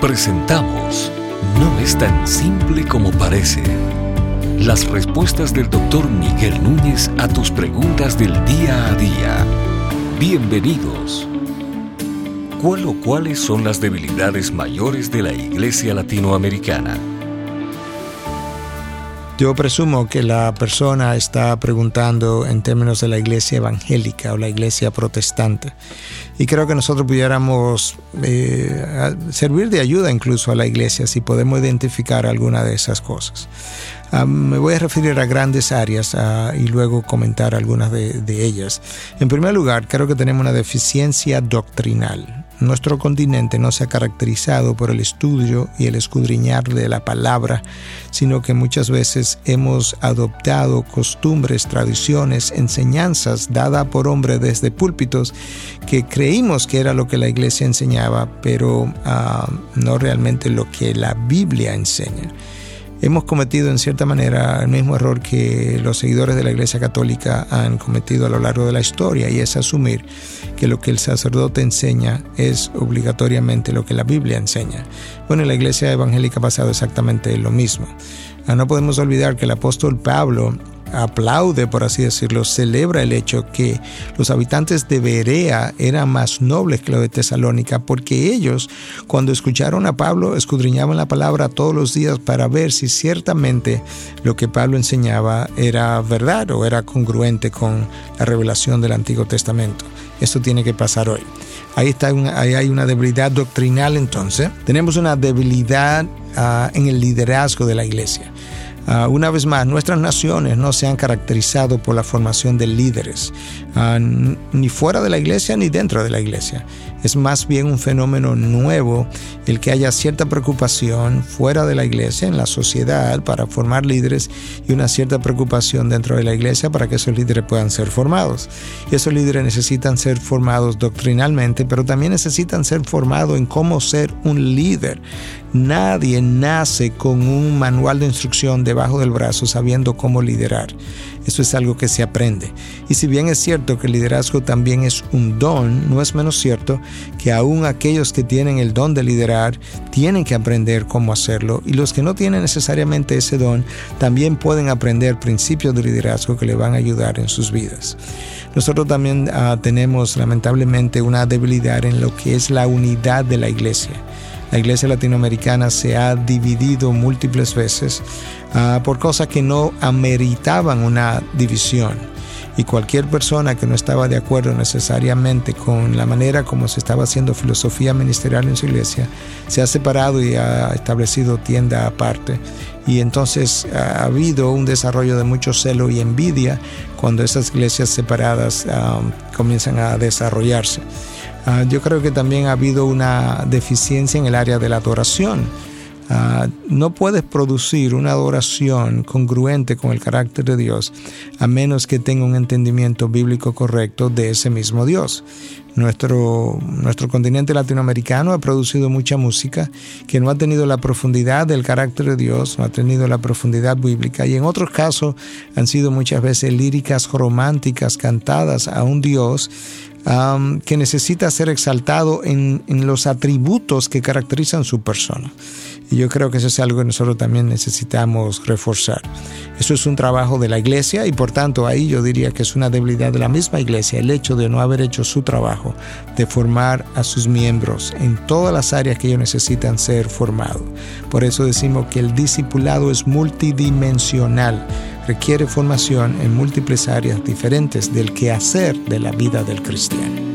Presentamos No es tan simple como parece. Las respuestas del doctor Miguel Núñez a tus preguntas del día a día. Bienvenidos. ¿Cuál o cuáles son las debilidades mayores de la Iglesia Latinoamericana? Yo presumo que la persona está preguntando en términos de la iglesia evangélica o la iglesia protestante. Y creo que nosotros pudiéramos eh, servir de ayuda incluso a la iglesia si podemos identificar alguna de esas cosas. Ah, me voy a referir a grandes áreas ah, y luego comentar algunas de, de ellas. En primer lugar, creo que tenemos una deficiencia doctrinal. Nuestro continente no se ha caracterizado por el estudio y el escudriñar de la palabra, sino que muchas veces hemos adoptado costumbres, tradiciones, enseñanzas dadas por hombres desde púlpitos que creímos que era lo que la iglesia enseñaba, pero ah, no realmente lo que la Biblia enseña hemos cometido en cierta manera el mismo error que los seguidores de la Iglesia Católica han cometido a lo largo de la historia y es asumir que lo que el sacerdote enseña es obligatoriamente lo que la Biblia enseña. Bueno, en la Iglesia Evangélica ha pasado exactamente lo mismo. Ah, no podemos olvidar que el apóstol Pablo aplaude, por así decirlo, celebra el hecho que los habitantes de Berea eran más nobles que los de Tesalónica, porque ellos, cuando escucharon a Pablo, escudriñaban la palabra todos los días para ver si ciertamente lo que Pablo enseñaba era verdad o era congruente con la revelación del Antiguo Testamento. Esto tiene que pasar hoy. Ahí, está ahí hay una debilidad doctrinal entonces. Tenemos una debilidad ah, en el liderazgo de la iglesia. Ah, una vez más, nuestras naciones no se han caracterizado por la formación de líderes, ah, ni fuera de la iglesia ni dentro de la iglesia. Es más bien un fenómeno nuevo el que haya cierta preocupación fuera de la iglesia, en la sociedad, para formar líderes y una cierta preocupación dentro de la iglesia para que esos líderes puedan ser formados. Y esos líderes necesitan ser formados doctrinalmente, pero también necesitan ser formados en cómo ser un líder. Nadie nace con un manual de instrucción debajo del brazo sabiendo cómo liderar. Eso es algo que se aprende. Y si bien es cierto que el liderazgo también es un don, no es menos cierto que aún aquellos que tienen el don de liderar tienen que aprender cómo hacerlo y los que no tienen necesariamente ese don también pueden aprender principios de liderazgo que le van a ayudar en sus vidas. Nosotros también ah, tenemos lamentablemente una debilidad en lo que es la unidad de la iglesia. La iglesia latinoamericana se ha dividido múltiples veces uh, por cosas que no ameritaban una división. Y cualquier persona que no estaba de acuerdo necesariamente con la manera como se estaba haciendo filosofía ministerial en su iglesia, se ha separado y ha establecido tienda aparte. Y entonces ha habido un desarrollo de mucho celo y envidia cuando esas iglesias separadas um, comienzan a desarrollarse. Ah, yo creo que también ha habido una deficiencia en el área de la adoración. Ah, no puedes producir una adoración congruente con el carácter de Dios a menos que tenga un entendimiento bíblico correcto de ese mismo Dios. Nuestro, nuestro continente latinoamericano ha producido mucha música que no ha tenido la profundidad del carácter de Dios, no ha tenido la profundidad bíblica y en otros casos han sido muchas veces líricas románticas cantadas a un Dios que necesita ser exaltado en, en, los atributos que caracterizan su persona. Y yo creo que eso es algo que nosotros también necesitamos reforzar. Eso es un trabajo de la iglesia y por tanto ahí yo diría que es una debilidad de la misma iglesia el hecho de no haber hecho su trabajo de formar a sus miembros en todas las áreas que ellos necesitan ser formados. Por eso decimos que el discipulado es multidimensional requiere formación en múltiples áreas diferentes del quehacer de la vida del cristiano.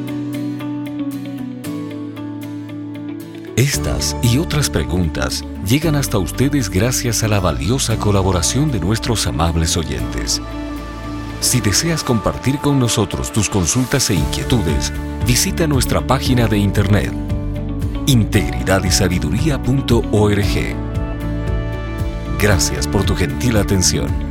Estas y otras preguntas llegan hasta ustedes gracias a la valiosa colaboración de nuestros amables oyentes. Si deseas compartir con nosotros tus consultas e inquietudes, visita nuestra página de internet integridadysabiduría.org. Gracias por tu gentil atención